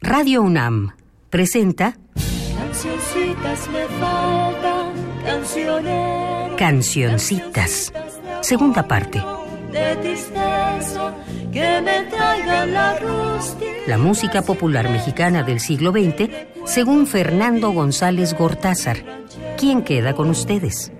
Radio UNAM presenta Cancioncitas me faltan. Cancioncitas. Segunda parte. De tristeza, que me traigan la. La música popular mexicana del siglo XX, según Fernando González Gortázar. ¿Quién queda con ustedes?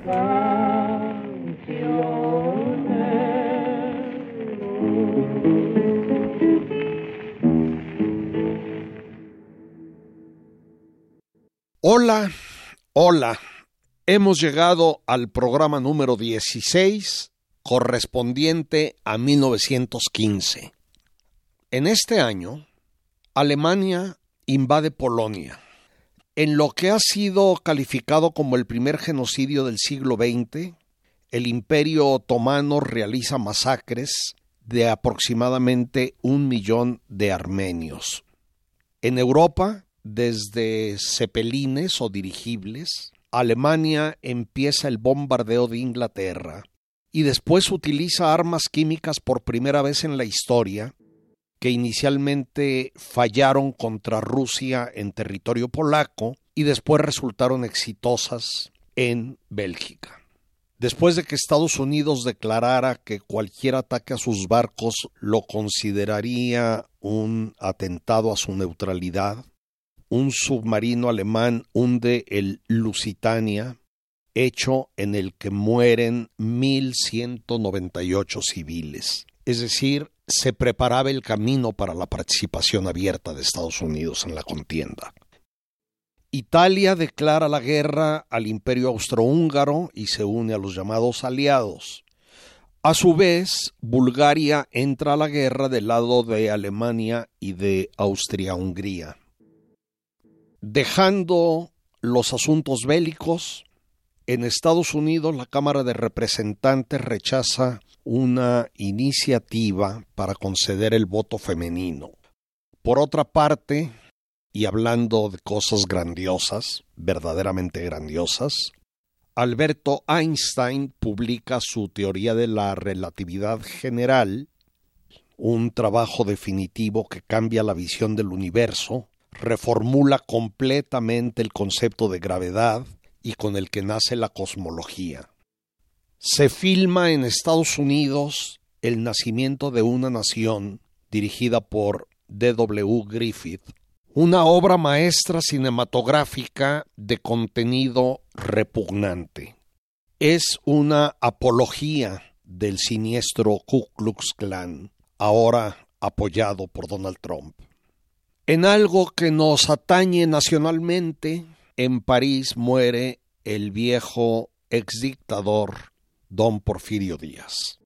Hola, hola. Hemos llegado al programa número 16, correspondiente a 1915. En este año, Alemania invade Polonia. En lo que ha sido calificado como el primer genocidio del siglo XX, el Imperio Otomano realiza masacres de aproximadamente un millón de armenios. En Europa, desde cepelines o dirigibles, Alemania empieza el bombardeo de Inglaterra y después utiliza armas químicas por primera vez en la historia que inicialmente fallaron contra Rusia en territorio polaco y después resultaron exitosas en Bélgica. Después de que Estados Unidos declarara que cualquier ataque a sus barcos lo consideraría un atentado a su neutralidad, un submarino alemán hunde el Lusitania, hecho en el que mueren 1.198 civiles. Es decir, se preparaba el camino para la participación abierta de Estados Unidos en la contienda. Italia declara la guerra al imperio austrohúngaro y se une a los llamados aliados. A su vez, Bulgaria entra a la guerra del lado de Alemania y de Austria-Hungría. Dejando los asuntos bélicos, en Estados Unidos la Cámara de Representantes rechaza una iniciativa para conceder el voto femenino. Por otra parte, y hablando de cosas grandiosas, verdaderamente grandiosas, Alberto Einstein publica su teoría de la relatividad general, un trabajo definitivo que cambia la visión del universo reformula completamente el concepto de gravedad y con el que nace la cosmología. Se filma en Estados Unidos El nacimiento de una nación, dirigida por D.W. Griffith, una obra maestra cinematográfica de contenido repugnante. Es una apología del siniestro Ku Klux Klan, ahora apoyado por Donald Trump. En algo que nos atañe nacionalmente, en París muere el viejo exdictador don Porfirio Díaz.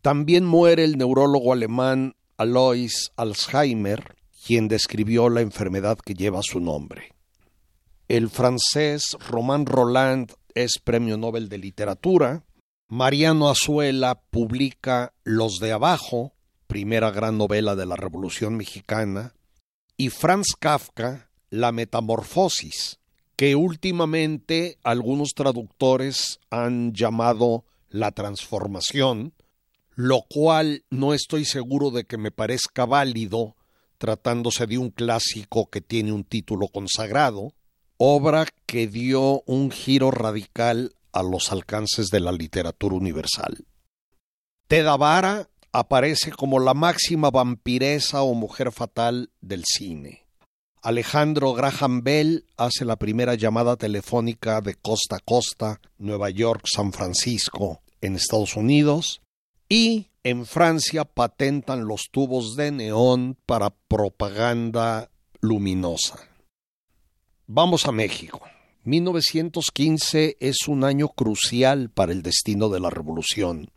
También muere el neurólogo alemán Alois Alzheimer, quien describió la enfermedad que lleva su nombre. El francés Romain Roland es Premio Nobel de Literatura. Mariano Azuela publica Los de Abajo, primera gran novela de la Revolución Mexicana, y Franz Kafka La Metamorfosis, que últimamente algunos traductores han llamado La Transformación, lo cual no estoy seguro de que me parezca válido tratándose de un clásico que tiene un título consagrado, obra que dio un giro radical a los alcances de la literatura universal. Teda Vara aparece como la máxima vampiresa o mujer fatal del cine. Alejandro Graham Bell hace la primera llamada telefónica de costa a costa, Nueva York, San Francisco, en Estados Unidos, y en Francia patentan los tubos de neón para propaganda luminosa. Vamos a México. 1915 es un año crucial para el destino de la revolución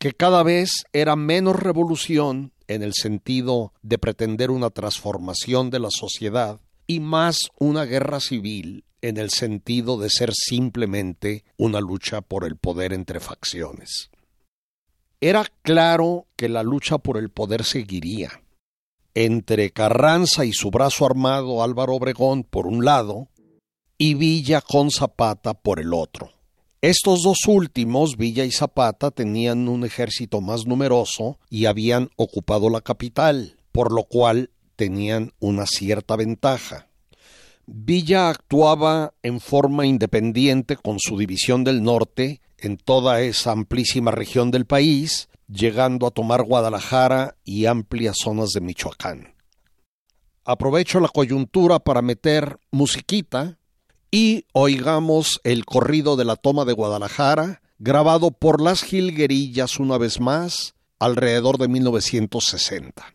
que cada vez era menos revolución en el sentido de pretender una transformación de la sociedad y más una guerra civil en el sentido de ser simplemente una lucha por el poder entre facciones. Era claro que la lucha por el poder seguiría. Entre Carranza y su brazo armado Álvaro Obregón por un lado y Villa con Zapata por el otro. Estos dos últimos, Villa y Zapata, tenían un ejército más numeroso y habían ocupado la capital, por lo cual tenían una cierta ventaja. Villa actuaba en forma independiente con su división del norte en toda esa amplísima región del país, llegando a tomar Guadalajara y amplias zonas de Michoacán. Aprovecho la coyuntura para meter musiquita y oigamos el corrido de la toma de Guadalajara, grabado por las Gilguerillas una vez más, alrededor de 1960.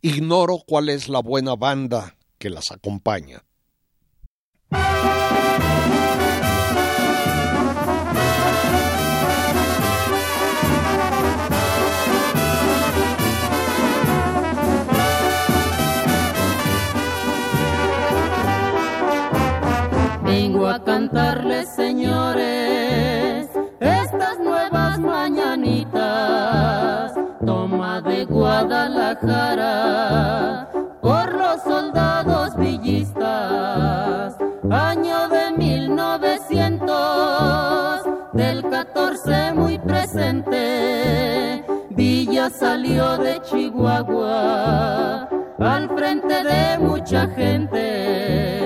Ignoro cuál es la buena banda que las acompaña. A cantarles, señores, estas nuevas mañanitas, toma de Guadalajara por los soldados villistas, año de 1900, del 14 muy presente, Villa salió de Chihuahua, al frente de mucha gente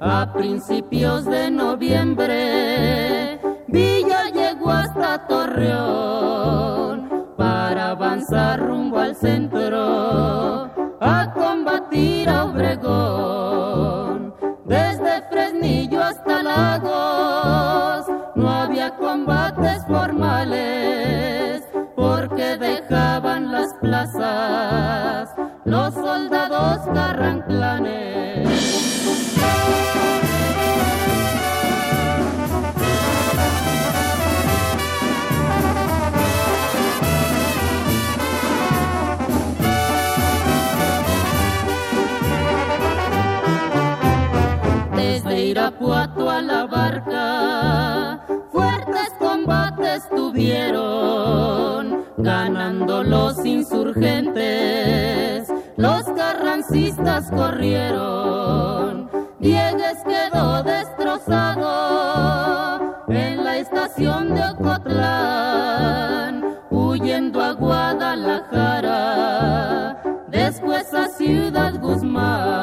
a principios de noviembre, Villa llegó hasta Torreón para avanzar rumbo al centro a combatir a Obregón. Desde Fresnillo hasta Lagos no había combates formales porque dejaban las plazas los soldados carranclanes. Irapuato a la barca, fuertes combates tuvieron, ganando los insurgentes, los carrancistas corrieron, Diegues quedó destrozado en la estación de Ocotlán, huyendo a Guadalajara, después a Ciudad Guzmán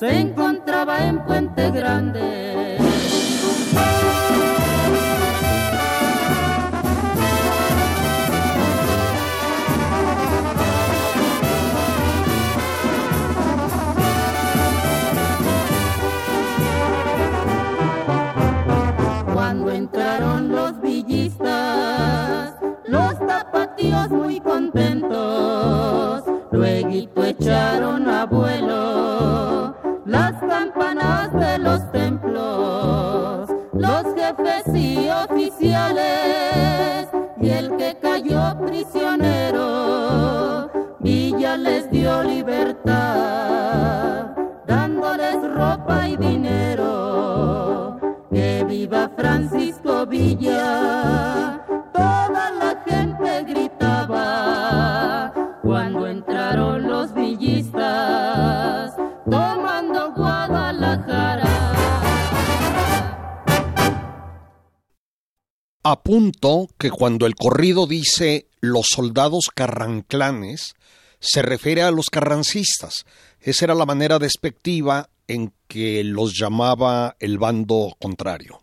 Se encontraba en Puente Apunto que cuando el corrido dice los soldados carranclanes, se refiere a los carrancistas. Esa era la manera despectiva en que los llamaba el bando contrario.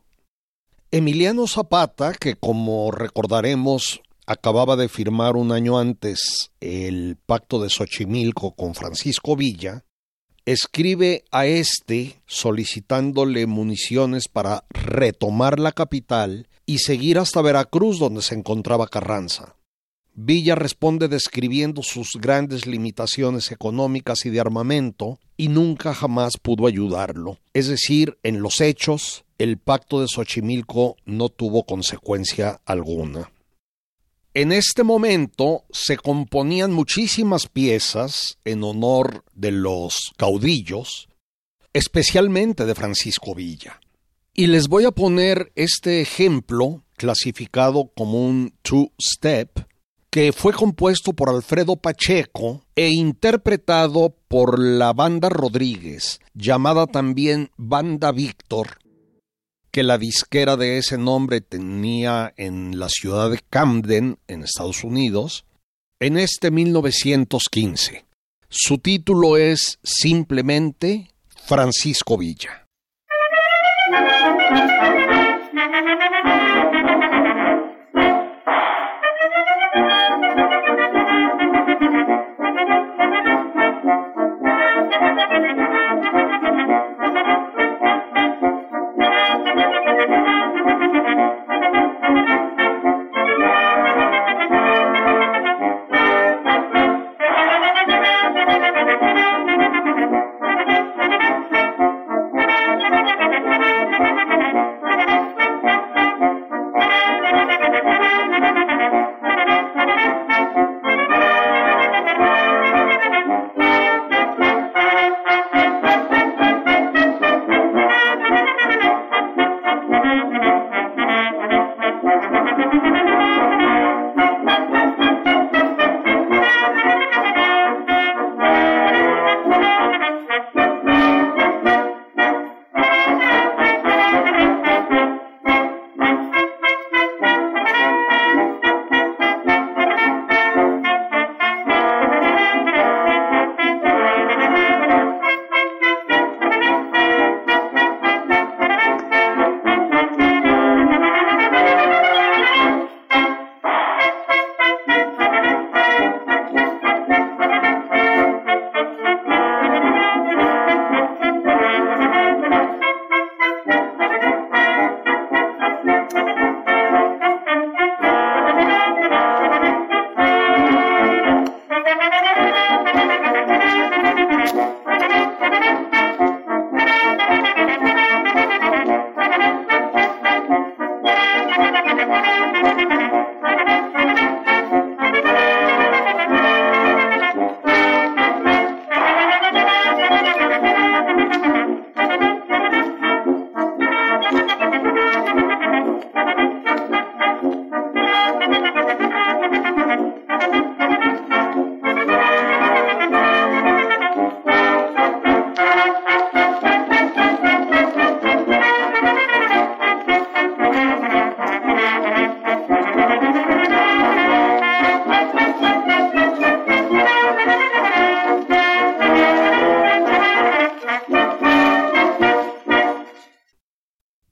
Emiliano Zapata, que como recordaremos acababa de firmar un año antes el pacto de Xochimilco con Francisco Villa, escribe a este solicitándole municiones para retomar la capital y seguir hasta Veracruz donde se encontraba Carranza. Villa responde describiendo sus grandes limitaciones económicas y de armamento y nunca jamás pudo ayudarlo. Es decir, en los hechos, el pacto de Xochimilco no tuvo consecuencia alguna. En este momento se componían muchísimas piezas en honor de los caudillos, especialmente de Francisco Villa. Y les voy a poner este ejemplo clasificado como un two-step que fue compuesto por Alfredo Pacheco e interpretado por la banda Rodríguez, llamada también Banda Víctor, que la disquera de ese nombre tenía en la ciudad de Camden, en Estados Unidos, en este 1915. Su título es simplemente Francisco Villa. Thank you.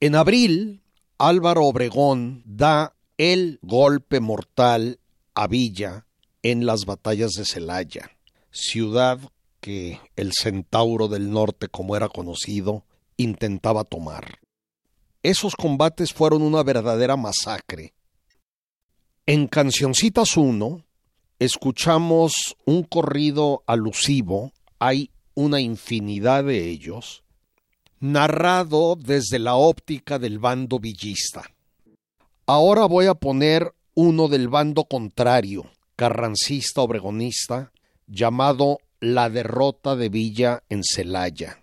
En abril, Álvaro Obregón da el golpe mortal a Villa en las batallas de Celaya, ciudad que el Centauro del Norte, como era conocido, intentaba tomar. Esos combates fueron una verdadera masacre. En Cancioncitas 1 escuchamos un corrido alusivo, hay una infinidad de ellos, narrado desde la óptica del bando villista. Ahora voy a poner uno del bando contrario, carrancista obregonista, llamado La derrota de Villa en Celaya.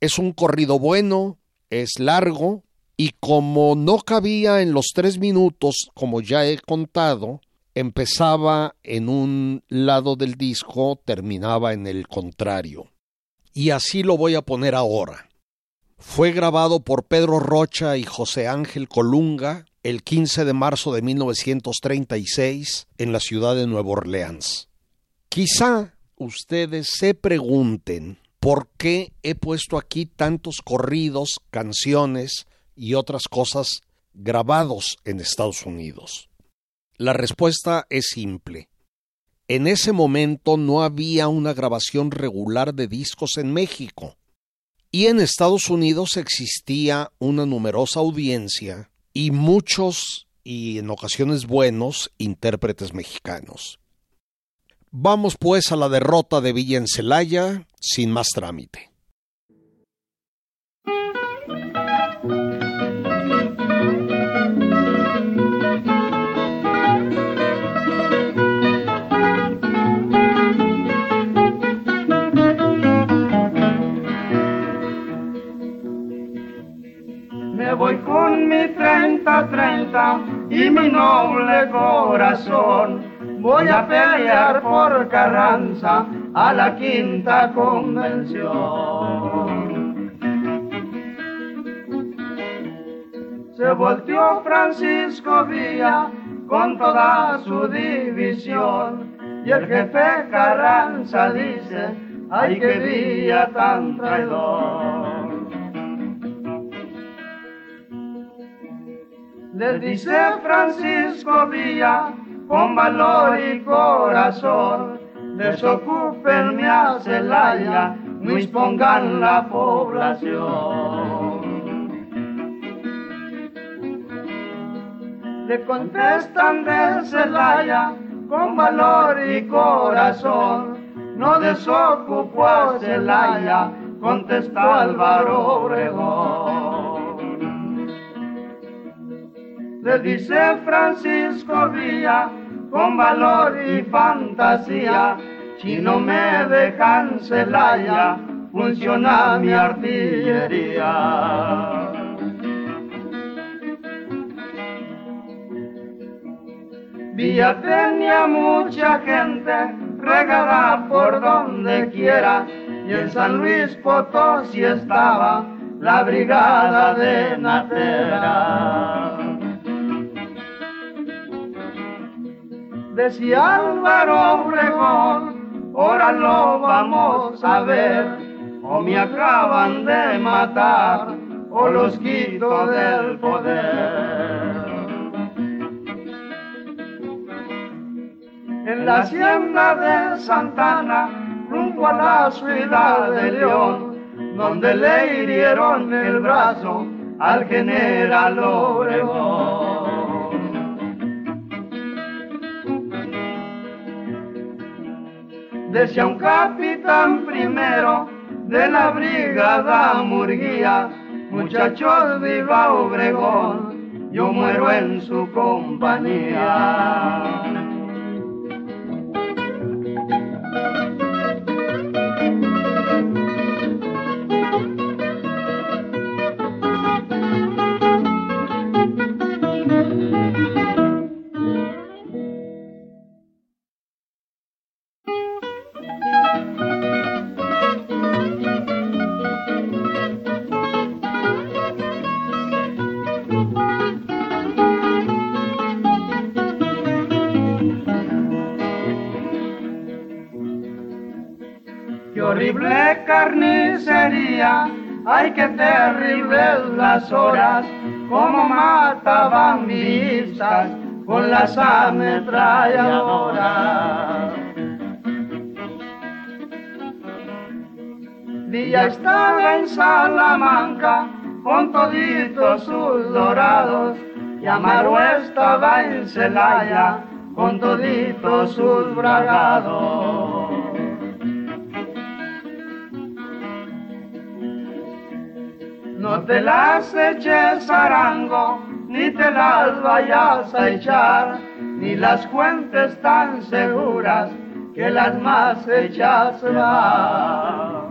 Es un corrido bueno, es largo, y como no cabía en los tres minutos, como ya he contado, empezaba en un lado del disco, terminaba en el contrario. Y así lo voy a poner ahora. Fue grabado por Pedro Rocha y José Ángel Colunga el 15 de marzo de 1936 en la ciudad de Nueva Orleans. Quizá ustedes se pregunten por qué he puesto aquí tantos corridos, canciones y otras cosas grabados en Estados Unidos. La respuesta es simple. En ese momento no había una grabación regular de discos en México y en Estados Unidos existía una numerosa audiencia y muchos y en ocasiones buenos intérpretes mexicanos. Vamos pues a la derrota de Villa sin más trámite. Con mi 30-30 y mi noble corazón. Voy a pelear por Carranza a la quinta convención. Se volteó Francisco Villa con toda su división y el jefe Carranza dice, ay que día tan traidor. Les dice Francisco Villa, con valor y corazón, desocupenme a Celaya, no expongan la población. Le contestan de Celaya, con valor y corazón, no desocupó a Celaya, contestó Álvaro Obregón le dice Francisco Villa, con valor y fantasía, si no me dejan Celaya, funciona mi artillería. Villa tenía mucha gente regada por donde quiera y en San Luis Potosí estaba la brigada de Natera. Decía Álvaro Obregón, ahora lo vamos a ver, o me acaban de matar, o los quito del poder. En la hacienda de Santana, rumbo a la ciudad de León, donde le hirieron el brazo al general Obregón. Decía un capitán primero de la brigada Murguía, muchachos viva Obregón, yo muero en su compañía. Carnicería, ay qué terribles las horas, como mataban vistas con las ametralladoras. Día estaba en Salamanca con toditos sus dorados, y Amaro estaba en Celaya con toditos sus bragados. Te las eches arango, ni te las vayas a echar, ni las cuentes tan seguras que las más hechas van.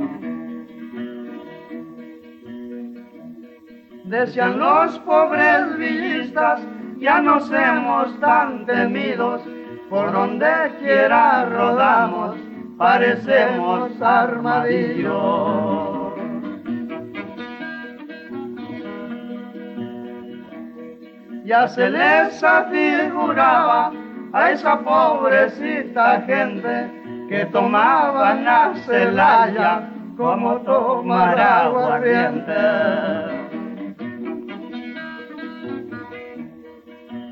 Decían los pobres villistas, ya no somos tan temidos, por donde quiera rodamos, parecemos armadillos. Ya se les afiguraba a esa pobrecita gente que tomaban a Celaya como tomar aguardiente.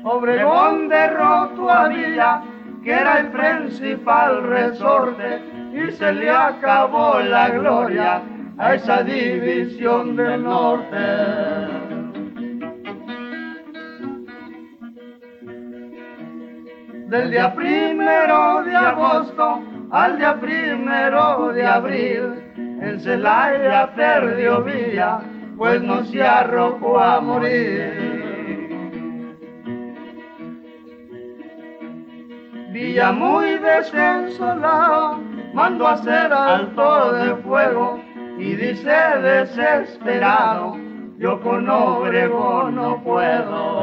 Obregón derrotó a Villa, que era el principal resorte, y se le acabó la gloria a esa división del norte. Del día primero de agosto al día primero de abril, en Celaya perdió Villa, pues no se arrojó a morir. Villa muy desconsolado mandó a hacer alto de fuego y dice desesperado, yo con Obregón no puedo.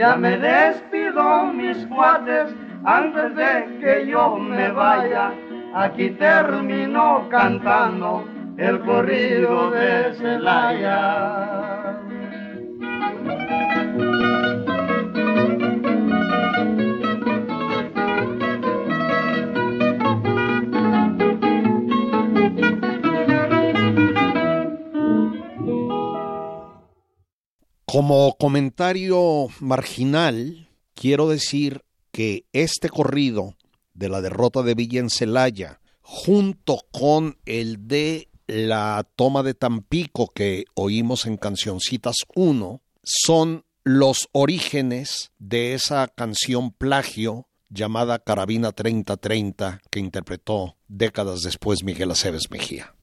Ya me despido mis cuates antes de que yo me vaya. Aquí termino cantando el corrido de Celaya. Como comentario marginal, quiero decir que este corrido de la derrota de Villa en Celaya, junto con el de la toma de Tampico que oímos en Cancioncitas 1, son los orígenes de esa canción plagio llamada Carabina 3030 que interpretó décadas después Miguel Aceves Mejía.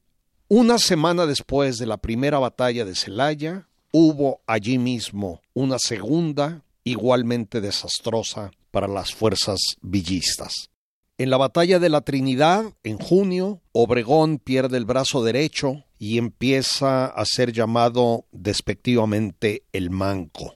Una semana después de la primera batalla de Celaya, hubo allí mismo una segunda igualmente desastrosa para las fuerzas villistas. En la batalla de la Trinidad, en junio, Obregón pierde el brazo derecho y empieza a ser llamado despectivamente el manco.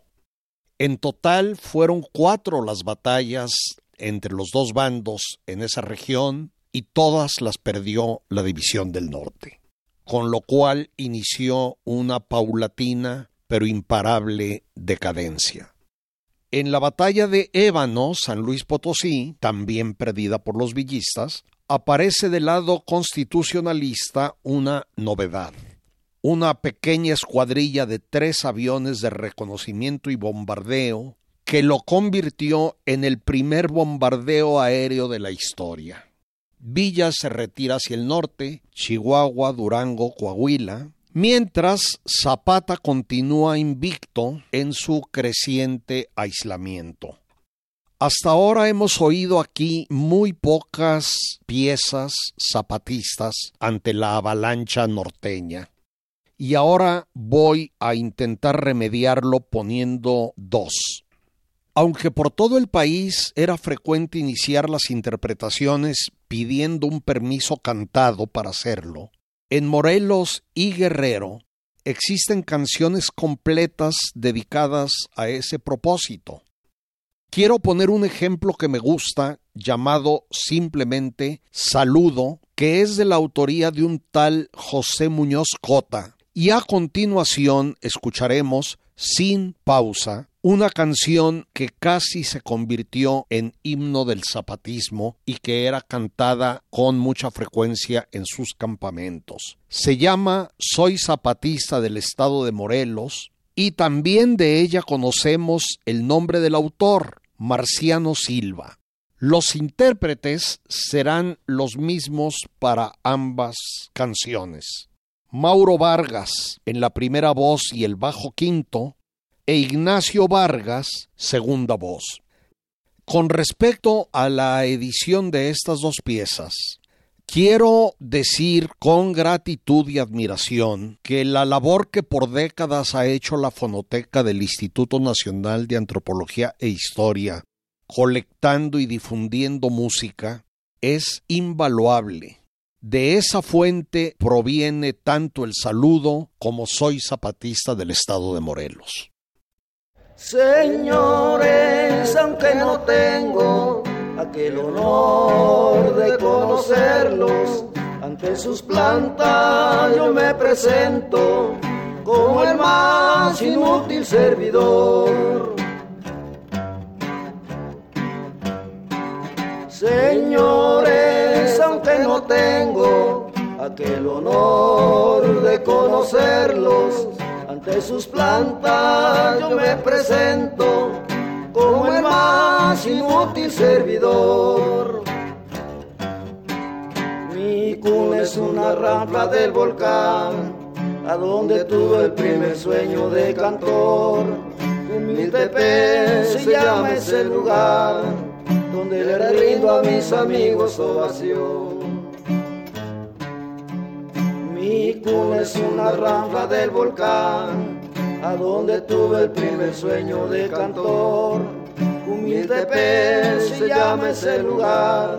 En total fueron cuatro las batallas entre los dos bandos en esa región y todas las perdió la División del Norte con lo cual inició una paulatina pero imparable decadencia. En la batalla de Ébano, San Luis Potosí, también perdida por los villistas, aparece del lado constitucionalista una novedad. Una pequeña escuadrilla de tres aviones de reconocimiento y bombardeo que lo convirtió en el primer bombardeo aéreo de la historia. Villa se retira hacia el norte, Chihuahua, Durango, Coahuila, mientras Zapata continúa invicto en su creciente aislamiento. Hasta ahora hemos oído aquí muy pocas piezas zapatistas ante la avalancha norteña. Y ahora voy a intentar remediarlo poniendo dos. Aunque por todo el país era frecuente iniciar las interpretaciones pidiendo un permiso cantado para hacerlo, en Morelos y Guerrero existen canciones completas dedicadas a ese propósito. Quiero poner un ejemplo que me gusta llamado simplemente Saludo, que es de la autoría de un tal José Muñoz Cota, y a continuación escucharemos sin pausa una canción que casi se convirtió en himno del zapatismo y que era cantada con mucha frecuencia en sus campamentos. Se llama Soy zapatista del estado de Morelos y también de ella conocemos el nombre del autor, Marciano Silva. Los intérpretes serán los mismos para ambas canciones. Mauro Vargas en la primera voz y el bajo quinto, e Ignacio Vargas, segunda voz. Con respecto a la edición de estas dos piezas, quiero decir con gratitud y admiración que la labor que por décadas ha hecho la fonoteca del Instituto Nacional de Antropología e Historia, colectando y difundiendo música, es invaluable. De esa fuente proviene tanto el saludo como soy zapatista del estado de Morelos. Señores, aunque no tengo aquel honor de conocerlos, ante sus plantas yo me presento como el más inútil servidor. Señores, aunque no tengo aquel honor de conocerlos, ante sus plantas yo me presento como el más inútil servidor. Mi cuna es una rampa del volcán, a donde tuve el primer sueño de cantor. Humilde se llama ese lugar, donde le rindo a mis amigos ovación. Mi cuna es una rampa del volcán, a donde tuve el primer sueño de cantor. Humilde se llama ese lugar,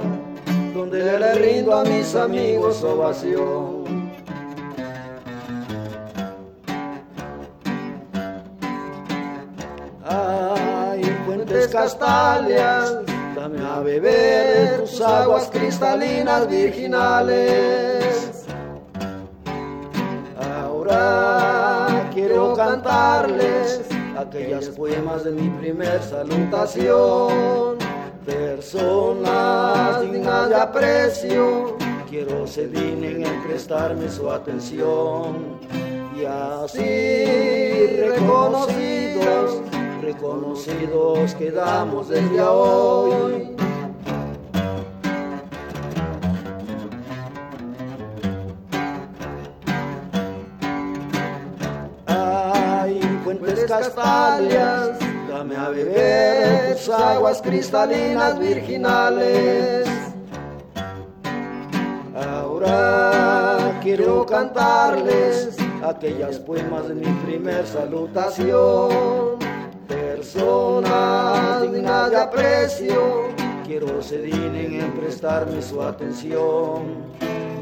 donde le rindo a mis amigos ovación. Ay, fuentes castalias, dame a beber tus aguas cristalinas virginales. Ahora quiero cantarles aquellas poemas de mi primer salutación. Personas dignas de aprecio, quiero se dignen en prestarme su atención. Y así reconocidos, reconocidos quedamos desde hoy. Ay, fuentes castalias, dame a beber tus aguas cristalinas virginales. Ahora quiero cantarles aquellas poemas de mi primer salutación. Personas dignas de aprecio, quiero se en prestarme su atención.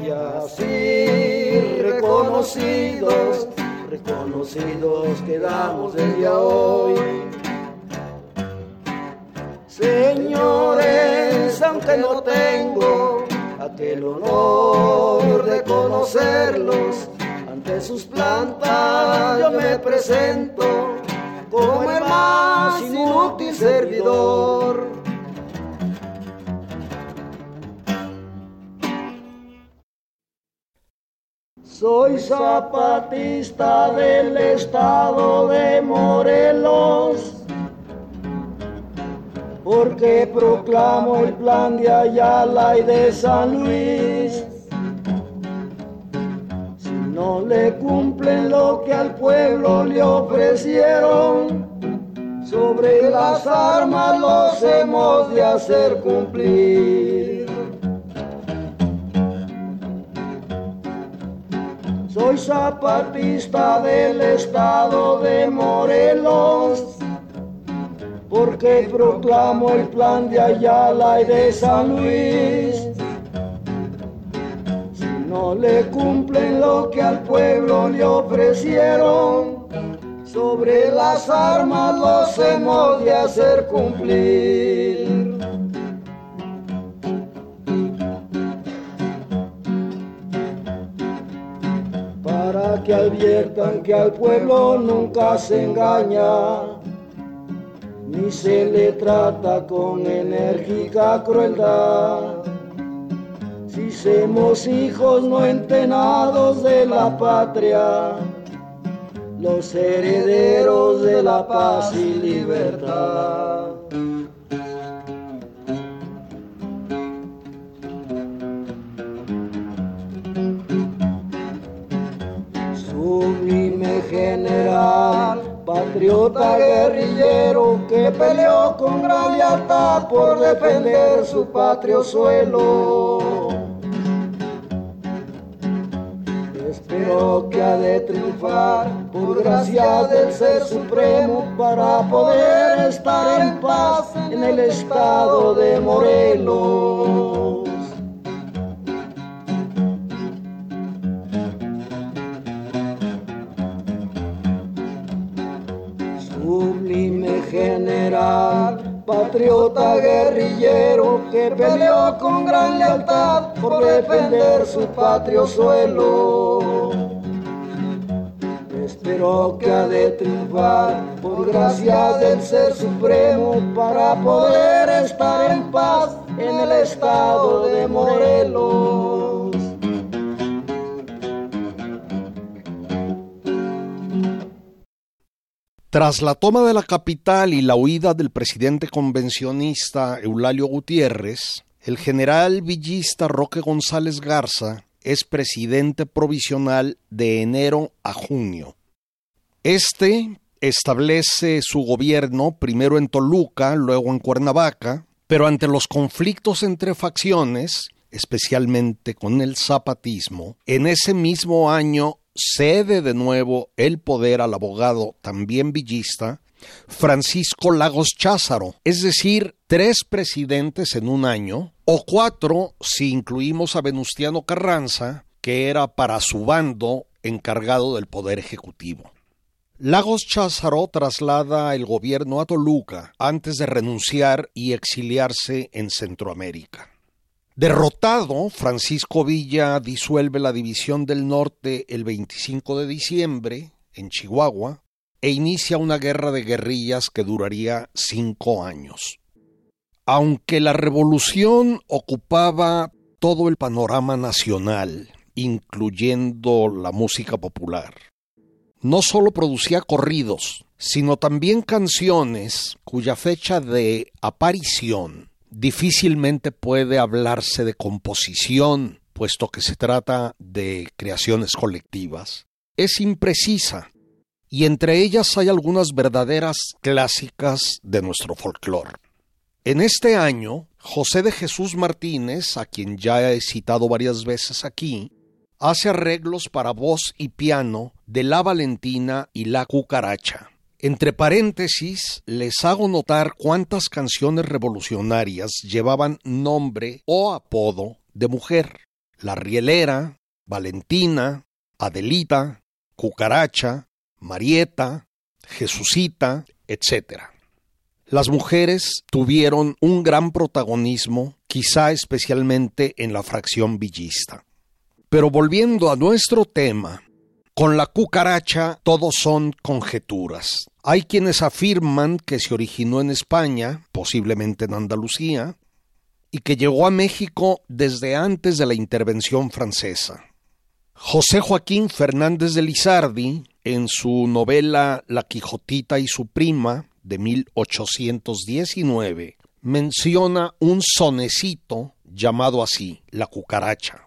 Y así reconocidos, reconocidos quedamos desde hoy. Señores, aunque no tengo aquel honor de conocerlos, ante sus plantas yo me presento como el más inútil servidor. Soy zapatista del estado de Morelos, porque proclamo el plan de Ayala y de San Luis. No le cumplen lo que al pueblo le ofrecieron, sobre las armas los hemos de hacer cumplir. Soy zapatista del estado de Morelos, porque proclamo el plan de Ayala y de San Luis. No le cumplen lo que al pueblo le ofrecieron, sobre las armas los hemos de hacer cumplir. para que adviertan que al pueblo nunca se engaña, ni se le trata con enérgica crueldad. Somos hijos no entenados de la patria, los herederos de la paz y libertad. sublime general, patriota guerrillero que peleó con gran lealtad por defender su patrio suelo. Que ha de triunfar por gracia del Ser Supremo para poder estar en paz en el estado de Morelos. sublime general, patriota guerrillero que peleó con gran lealtad por defender su patrio suelo. Espero que ha de triunfar por gracia del Ser Supremo para poder estar en paz en el estado de Morelos. Tras la toma de la capital y la huida del presidente convencionista Eulalio Gutiérrez, el general villista Roque González Garza es presidente provisional de enero a junio. Este establece su gobierno primero en Toluca, luego en Cuernavaca, pero ante los conflictos entre facciones, especialmente con el zapatismo, en ese mismo año cede de nuevo el poder al abogado también villista Francisco Lagos Cházaro, es decir, tres presidentes en un año, o cuatro si incluimos a Venustiano Carranza, que era para su bando encargado del poder ejecutivo. Lagos Cházaro traslada el gobierno a Toluca antes de renunciar y exiliarse en Centroamérica. Derrotado, Francisco Villa disuelve la División del Norte el 25 de diciembre en Chihuahua e inicia una guerra de guerrillas que duraría cinco años. Aunque la revolución ocupaba todo el panorama nacional, incluyendo la música popular, no solo producía corridos, sino también canciones cuya fecha de aparición difícilmente puede hablarse de composición, puesto que se trata de creaciones colectivas. Es imprecisa, y entre ellas hay algunas verdaderas clásicas de nuestro folclore. En este año, José de Jesús Martínez, a quien ya he citado varias veces aquí, hace arreglos para voz y piano de La Valentina y La Cucaracha. Entre paréntesis, les hago notar cuántas canciones revolucionarias llevaban nombre o apodo de mujer. La Rielera, Valentina, Adelita, Cucaracha, Marieta, Jesucita, etc. Las mujeres tuvieron un gran protagonismo, quizá especialmente en la fracción villista. Pero volviendo a nuestro tema, con la cucaracha todos son conjeturas. Hay quienes afirman que se originó en España, posiblemente en Andalucía, y que llegó a México desde antes de la intervención francesa. José Joaquín Fernández de Lizardi, en su novela La Quijotita y su prima, de 1819, menciona un sonecito llamado así, La cucaracha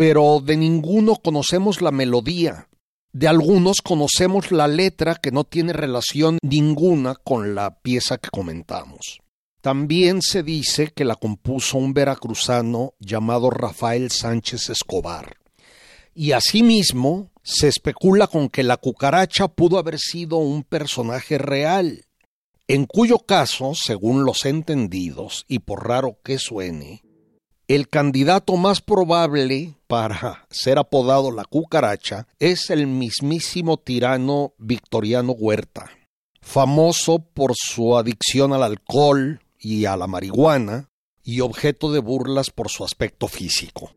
pero de ninguno conocemos la melodía. De algunos conocemos la letra que no tiene relación ninguna con la pieza que comentamos. También se dice que la compuso un veracruzano llamado Rafael Sánchez Escobar. Y asimismo se especula con que la cucaracha pudo haber sido un personaje real, en cuyo caso, según los entendidos, y por raro que suene, el candidato más probable para ser apodado la cucaracha es el mismísimo tirano Victoriano Huerta, famoso por su adicción al alcohol y a la marihuana y objeto de burlas por su aspecto físico.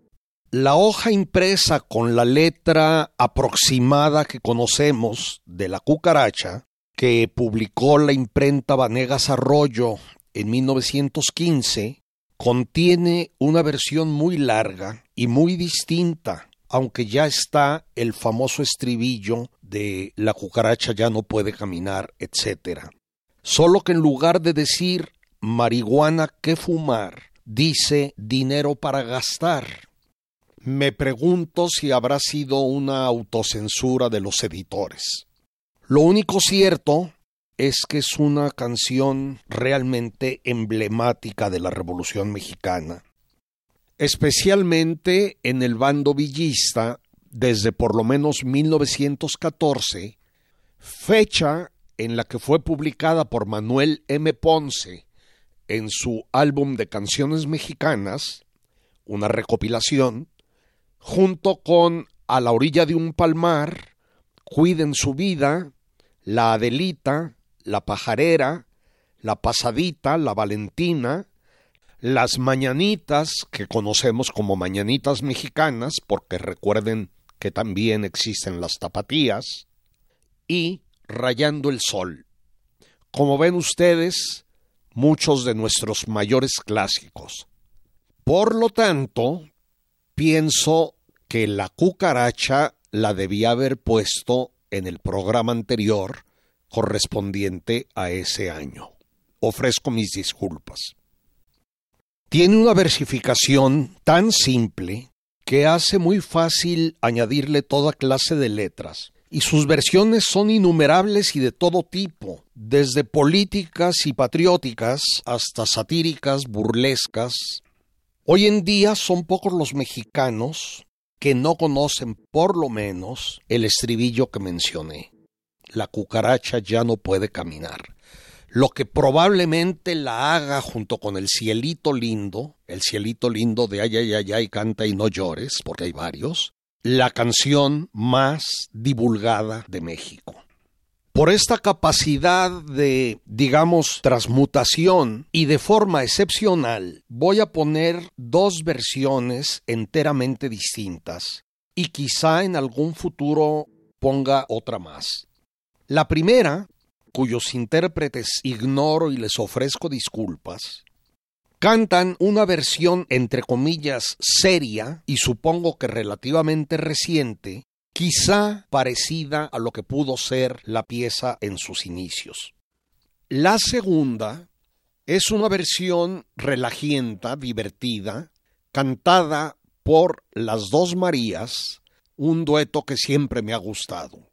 La hoja impresa con la letra aproximada que conocemos de la cucaracha, que publicó la imprenta Vanegas Arroyo en 1915, contiene una versión muy larga y muy distinta, aunque ya está el famoso estribillo de la cucaracha ya no puede caminar, etc. Solo que en lugar de decir marihuana que fumar, dice dinero para gastar. Me pregunto si habrá sido una autocensura de los editores. Lo único cierto es que es una canción realmente emblemática de la Revolución Mexicana, especialmente en el bando villista desde por lo menos 1914, fecha en la que fue publicada por Manuel M. Ponce en su álbum de canciones mexicanas, una recopilación, junto con A la orilla de un palmar, Cuiden su vida, La Adelita, la pajarera, la pasadita, la valentina, las mañanitas, que conocemos como mañanitas mexicanas, porque recuerden que también existen las tapatías, y rayando el sol. Como ven ustedes, muchos de nuestros mayores clásicos. Por lo tanto, pienso que la cucaracha la debía haber puesto en el programa anterior correspondiente a ese año. Ofrezco mis disculpas. Tiene una versificación tan simple que hace muy fácil añadirle toda clase de letras, y sus versiones son innumerables y de todo tipo, desde políticas y patrióticas hasta satíricas, burlescas. Hoy en día son pocos los mexicanos que no conocen por lo menos el estribillo que mencioné la cucaracha ya no puede caminar. lo que probablemente la haga junto con el cielito lindo, el cielito lindo de ay, ay, ay, ay, canta y no llores, porque hay varios, la canción más divulgada de México. Por esta capacidad de, digamos, transmutación y de forma excepcional, voy a poner dos versiones enteramente distintas y quizá en algún futuro ponga otra más. La primera cuyos intérpretes ignoro y les ofrezco disculpas, cantan una versión entre comillas seria y supongo que relativamente reciente, quizá parecida a lo que pudo ser la pieza en sus inicios. La segunda es una versión relajienta, divertida, cantada por las dos Marías, un dueto que siempre me ha gustado.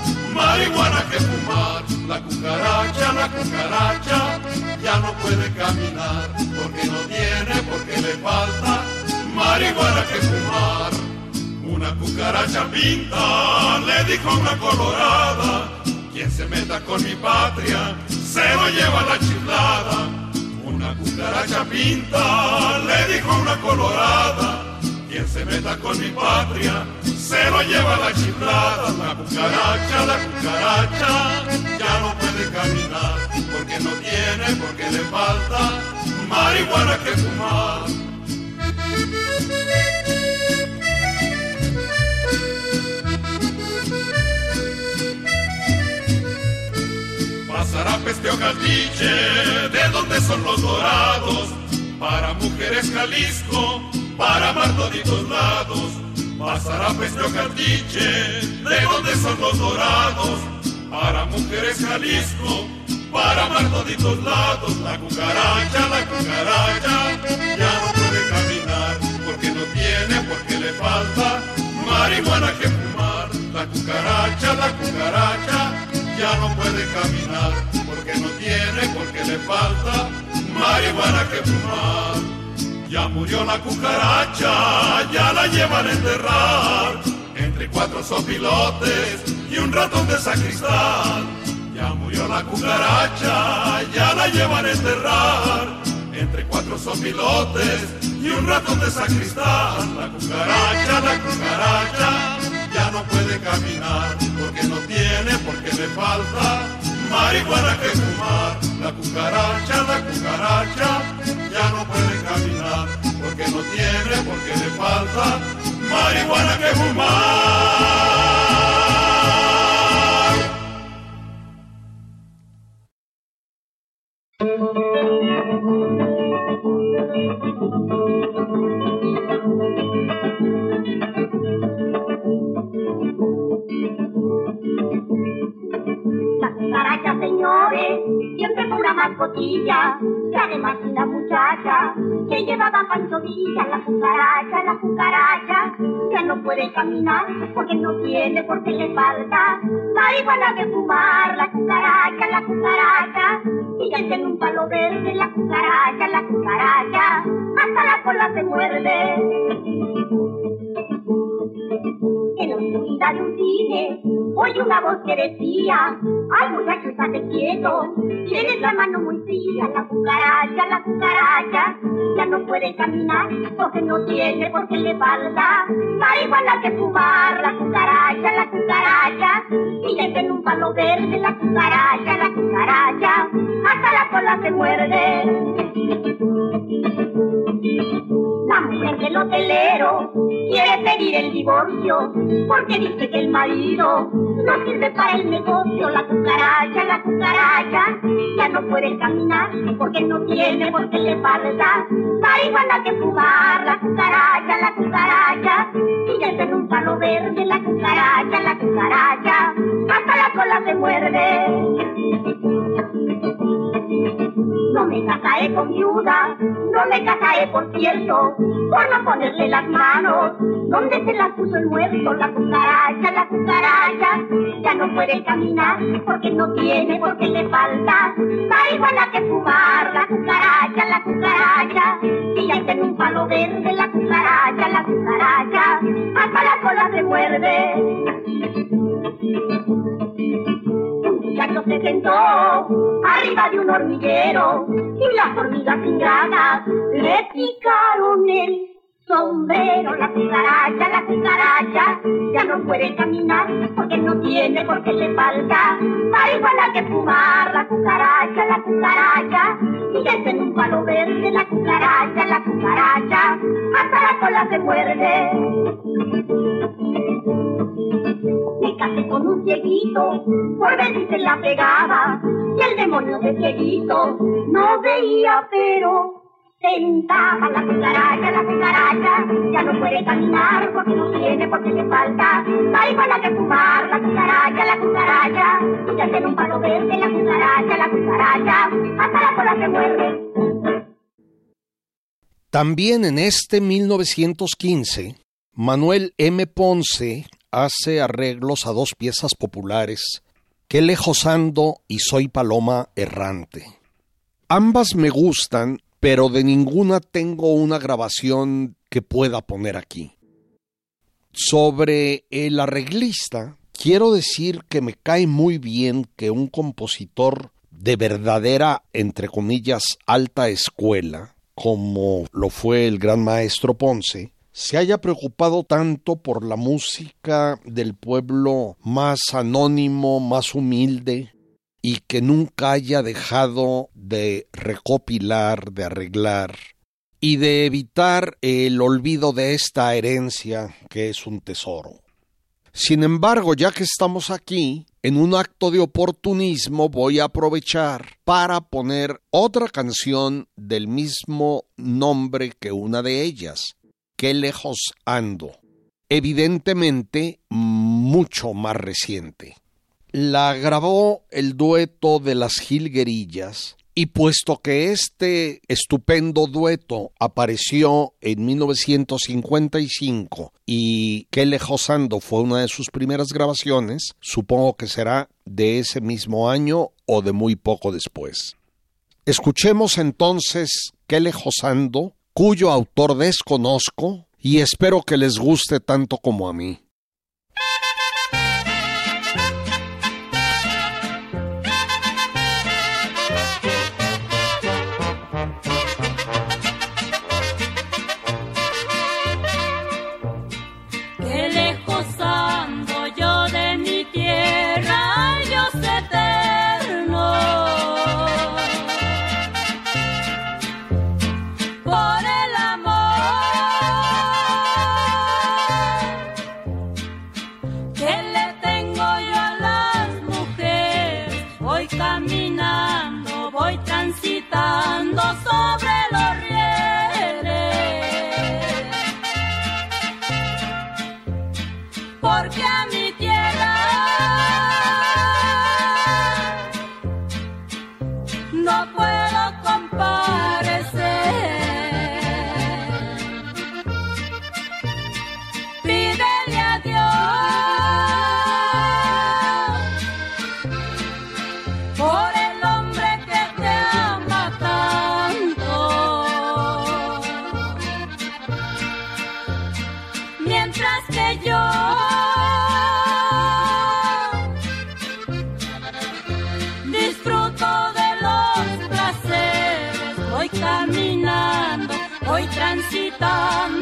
marihuana que fumar. La cucaracha, la cucaracha ya no puede caminar porque no tiene, porque le falta marihuana que fumar. Una cucaracha pinta le dijo una colorada, quien se meta con mi patria se lo lleva la chiflada. Una cucaracha pinta le dijo una colorada, quien se meta con mi patria se lo lleva la chiflada, la cucaracha, la cucaracha, ya no puede caminar, porque no tiene, porque le falta marihuana que fumar. Pasará peste o caldiche, de donde son los dorados, para mujeres Jalisco, para amar toditos lados Pasará Pestro Cartiche, de donde son los dorados, para mujeres Jalisco, para amar toditos lados, la cucaracha, la cucaracha, ya no puede caminar, porque no tiene, porque le falta marihuana que fumar, la cucaracha, la cucaracha, ya no puede caminar, porque no tiene, porque le falta marihuana que fumar. Ya murió la cucaracha, ya la llevan a enterrar, entre cuatro sopilotes y un ratón de sacristán. Ya murió la cucaracha, ya la llevan a enterrar, entre cuatro sopilotes y un ratón de sacristán. La cucaracha, la cucaracha, ya no puede caminar, porque no tiene, porque le falta marihuana que fumar. La cucaracha, la cucaracha, ya no puede caminar, porque no tiene, porque le falta marihuana que fumar. Siempre fue una mascotilla, y además una muchacha que llevaba Pancho la cucaracha, la cucaracha, ya no puede caminar porque no tiene, porque le falta. Marihuana de fumar, la cucaracha, la cucaracha, y ya tiene un palo verde, la cucaracha, la cucaracha, hasta la cola se muerde. En la oscuridad de un cine, oye una voz que decía, ay muchacho, estate quieto, tienes la mano muy fría, la cucaracha, la cucaracha, ya no puede caminar, porque no tiene, porque le falta. Marihuana que fumar, la cucaracha, la cucaracha, y en un palo verde, la cucaracha, la cucaracha, hasta la cola se muerde. La mujer del hotelero quiere pedir el divorcio porque dice que el marido no sirve para el negocio. La cucaracha, la cucaracha ya no puede caminar porque no tiene, porque le falta marihuana que fumar. La cucaracha, la cucaracha ya en un palo verde. La cucaracha, la cucaracha hasta la cola se muerde. No me casaré con viuda, no me casaré por cierto, por no ponerle las manos donde se las puso el muerto, la cucaracha, la cucaracha, ya no puede caminar porque no tiene, porque le falta. Marihuana que fumar, la cucaracha, la cucaracha, y ya tiene un palo verde, la cucaracha, la cucaracha, hasta la cola se muerde se sentó arriba de un hormiguero y las hormigas ingratas le picaron el sombrero. La cucaracha, la cucaracha ya no puede caminar porque no tiene, porque le falta marihuana que fumar. La cucaracha, la cucaracha y en un palo verde. La cucaracha, la cucaracha hasta la cola se muerde. Cieguito, por ver si se la pegaba. Y el demonio de cieguito no veía, pero sentaba la cucaracha, la cucaracha. Ya no puede caminar porque no tiene, porque le falta la que fumar. La cucaracha, la cucaracha. Ya tiene un palo verde, la cucaracha, la cucaracha. Hasta la cola se muerde. También en este 1915, Manuel M. Ponce hace arreglos a dos piezas populares, Qué lejos ando y Soy Paloma Errante. Ambas me gustan, pero de ninguna tengo una grabación que pueda poner aquí. Sobre el arreglista, quiero decir que me cae muy bien que un compositor de verdadera, entre comillas, alta escuela, como lo fue el gran maestro Ponce, se haya preocupado tanto por la música del pueblo más anónimo, más humilde, y que nunca haya dejado de recopilar, de arreglar, y de evitar el olvido de esta herencia que es un tesoro. Sin embargo, ya que estamos aquí, en un acto de oportunismo voy a aprovechar para poner otra canción del mismo nombre que una de ellas, qué lejos ando. Evidentemente, mucho más reciente. La grabó el dueto de las Gilguerillas y puesto que este estupendo dueto apareció en 1955 y Qué lejos ando fue una de sus primeras grabaciones, supongo que será de ese mismo año o de muy poco después. Escuchemos entonces Qué lejos ando cuyo autor desconozco y espero que les guste tanto como a mí. transitando.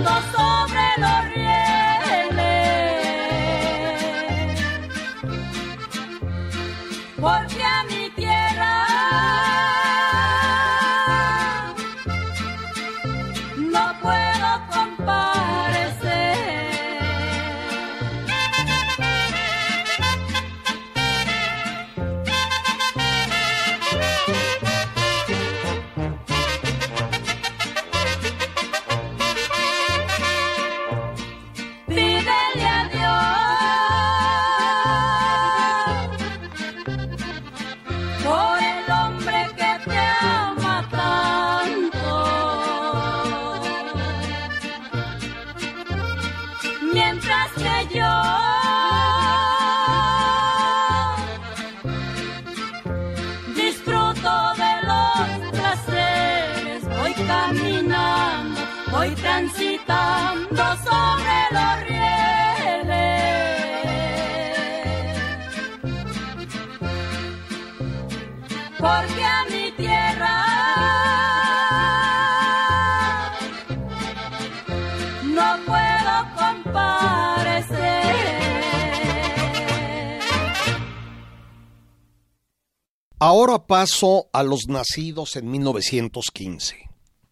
Paso a los nacidos en 1915.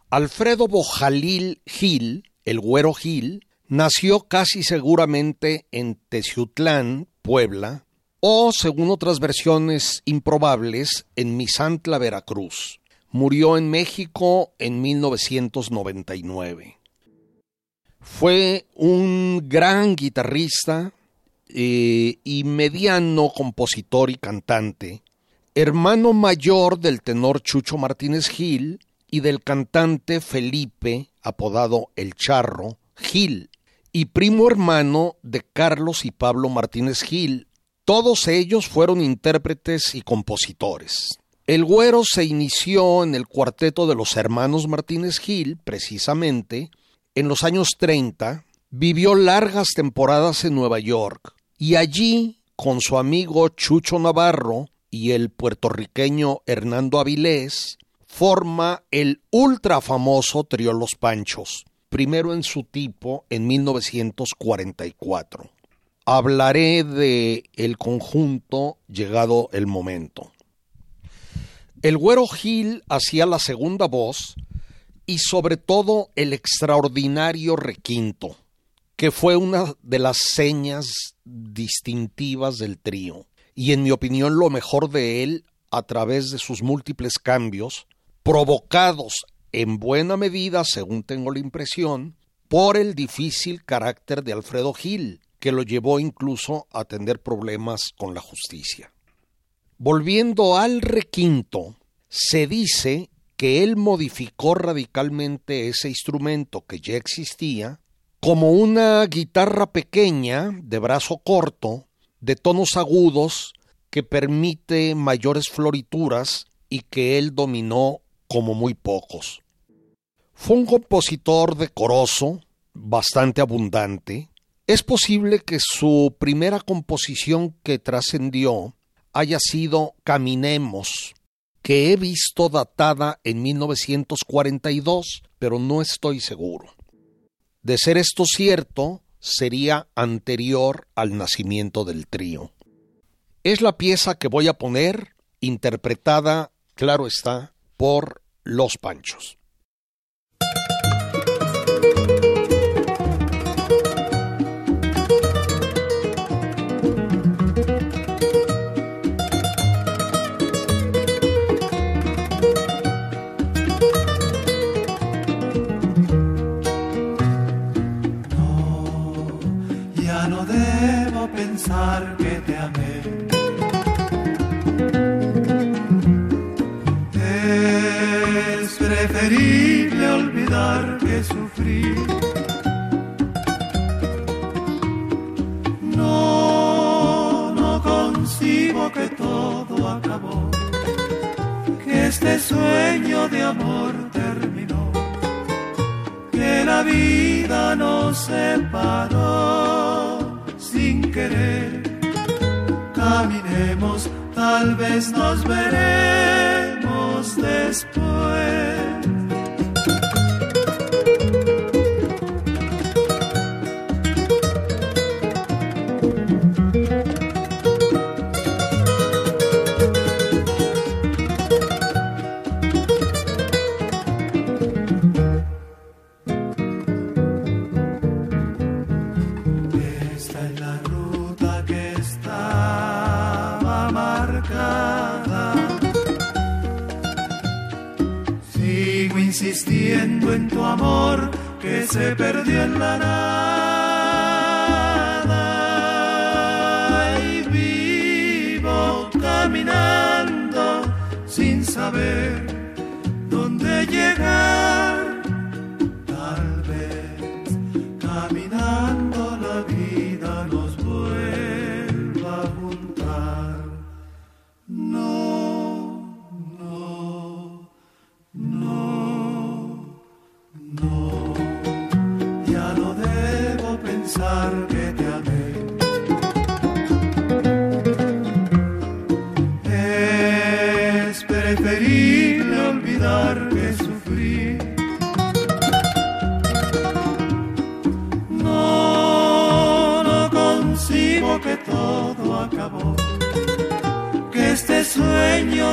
Alfredo Bojalil Gil, el güero Gil, nació casi seguramente en Teciutlán, Puebla, o, según otras versiones improbables, en Misantla, Veracruz. Murió en México en 1999. Fue un gran guitarrista eh, y mediano compositor y cantante, hermano mayor del tenor Chucho Martínez Gil y del cantante Felipe, apodado El Charro, Gil, y primo hermano de Carlos y Pablo Martínez Gil. Todos ellos fueron intérpretes y compositores. El güero se inició en el cuarteto de los hermanos Martínez Gil, precisamente, en los años 30, vivió largas temporadas en Nueva York y allí, con su amigo Chucho Navarro y el puertorriqueño Hernando Avilés, forma el ultra famoso Trío Los Panchos, primero en su tipo en 1944. Hablaré de el conjunto llegado el momento. El güero Gil hacía la segunda voz y sobre todo el extraordinario requinto, que fue una de las señas distintivas del trío, y en mi opinión lo mejor de él a través de sus múltiples cambios, provocados en buena medida, según tengo la impresión, por el difícil carácter de Alfredo Gil, que lo llevó incluso a tener problemas con la justicia. Volviendo al requinto, se dice que él modificó radicalmente ese instrumento que ya existía como una guitarra pequeña de brazo corto, de tonos agudos, que permite mayores florituras y que él dominó como muy pocos. Fue un compositor decoroso, bastante abundante. Es posible que su primera composición que trascendió haya sido Caminemos, que he visto datada en 1942, pero no estoy seguro. De ser esto cierto, sería anterior al nacimiento del trío. Es la pieza que voy a poner, interpretada, claro está, por Los Panchos. Que todo acabó, que este sueño de amor terminó, que la vida nos separó sin querer. Caminemos, tal vez nos veremos después. Se perdió en la nada y vivo caminando sin saber dónde llegar.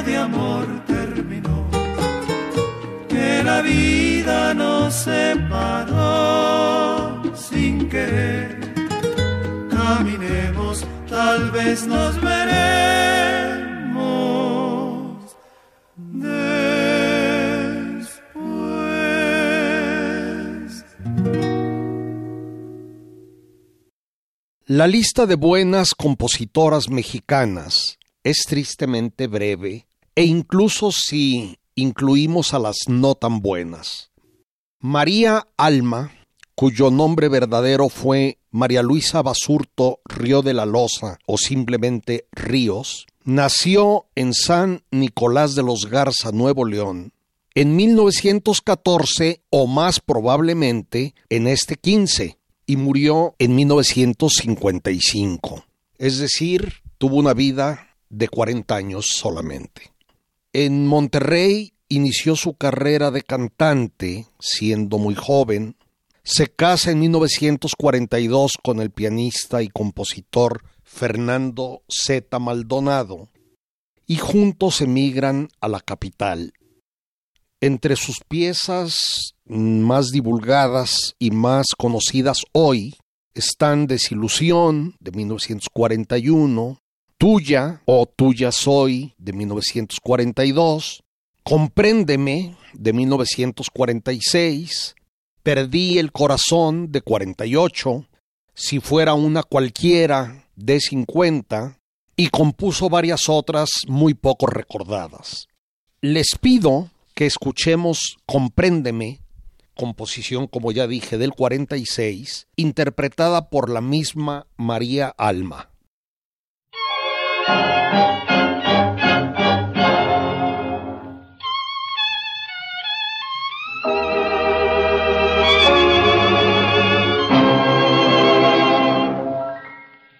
De amor terminó, que la vida nos separó sin querer. Caminemos, tal vez nos veremos. Después. La lista de buenas compositoras mexicanas es tristemente breve e incluso si incluimos a las no tan buenas. María Alma, cuyo nombre verdadero fue María Luisa Basurto Río de la Loza o simplemente Ríos, nació en San Nicolás de los Garza, Nuevo León, en 1914 o más probablemente en este 15 y murió en 1955. Es decir, tuvo una vida de 40 años solamente. En Monterrey inició su carrera de cantante siendo muy joven. Se casa en 1942 con el pianista y compositor Fernando Z. Maldonado y juntos emigran a la capital. Entre sus piezas más divulgadas y más conocidas hoy están Desilusión de 1941, Tuya o Tuya Soy de 1942, Compréndeme de 1946, Perdí el Corazón de 48, Si fuera una cualquiera de 50 y compuso varias otras muy poco recordadas. Les pido que escuchemos Compréndeme, composición como ya dije del 46, interpretada por la misma María Alma.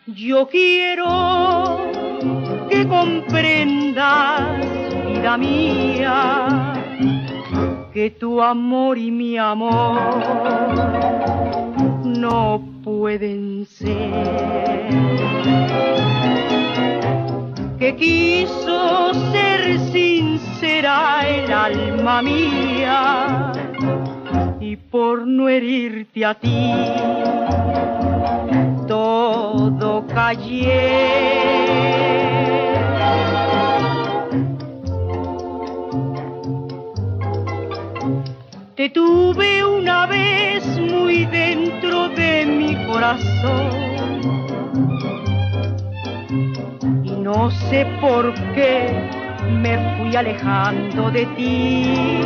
Yo quiero que comprendas, vida mía, que tu amor y mi amor no pueden ser. Que quiso ser sincera el alma mía y por no herirte a ti todo callé. Te tuve una vez muy dentro de mi corazón no sé por qué me fui alejando de ti.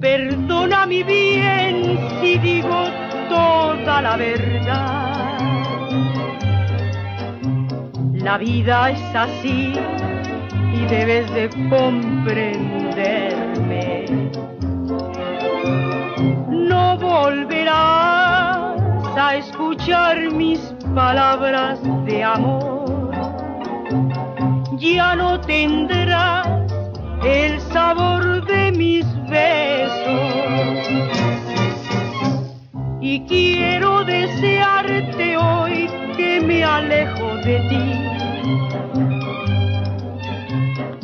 Perdona mi bien si digo toda la verdad. La vida es así y debes de comprenderme. No volverás a escuchar mis palabras de amor. Ya no tendrás el sabor de mis besos. Y quiero desearte hoy que me alejo de ti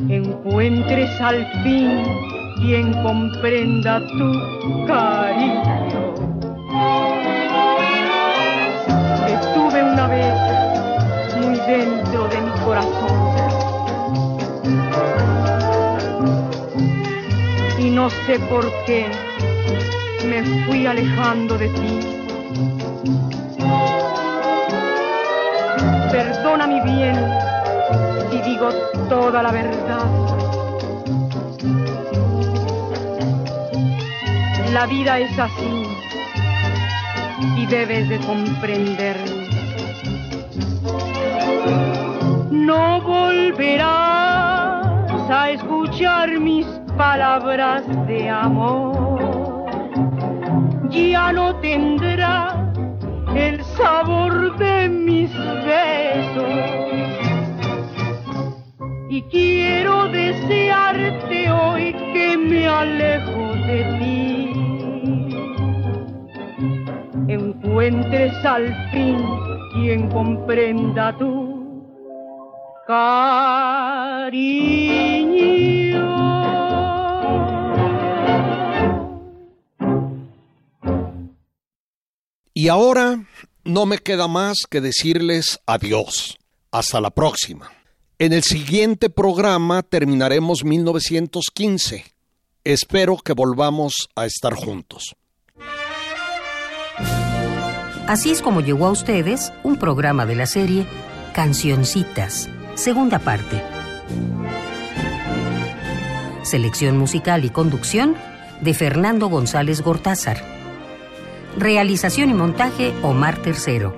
encuentres al fin quien comprenda tu cariño. Muy dentro de mi corazón. Y no sé por qué me fui alejando de ti. Perdona mi bien si digo toda la verdad. La vida es así y debes de comprender. No volverás a escuchar mis palabras de amor. ya no tendrá el sabor de mis besos. Y quiero desearte hoy que me alejo de ti. Encuentres al fin quien comprenda tu cariño. Y ahora no me queda más que decirles adiós. Hasta la próxima. En el siguiente programa terminaremos 1915. Espero que volvamos a estar juntos. Así es como llegó a ustedes un programa de la serie Cancioncitas, segunda parte. Selección musical y conducción de Fernando González Gortázar. Realización y montaje Omar Tercero.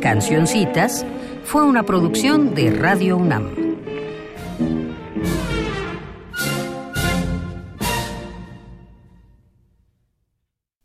Cancioncitas fue una producción de Radio UNAM.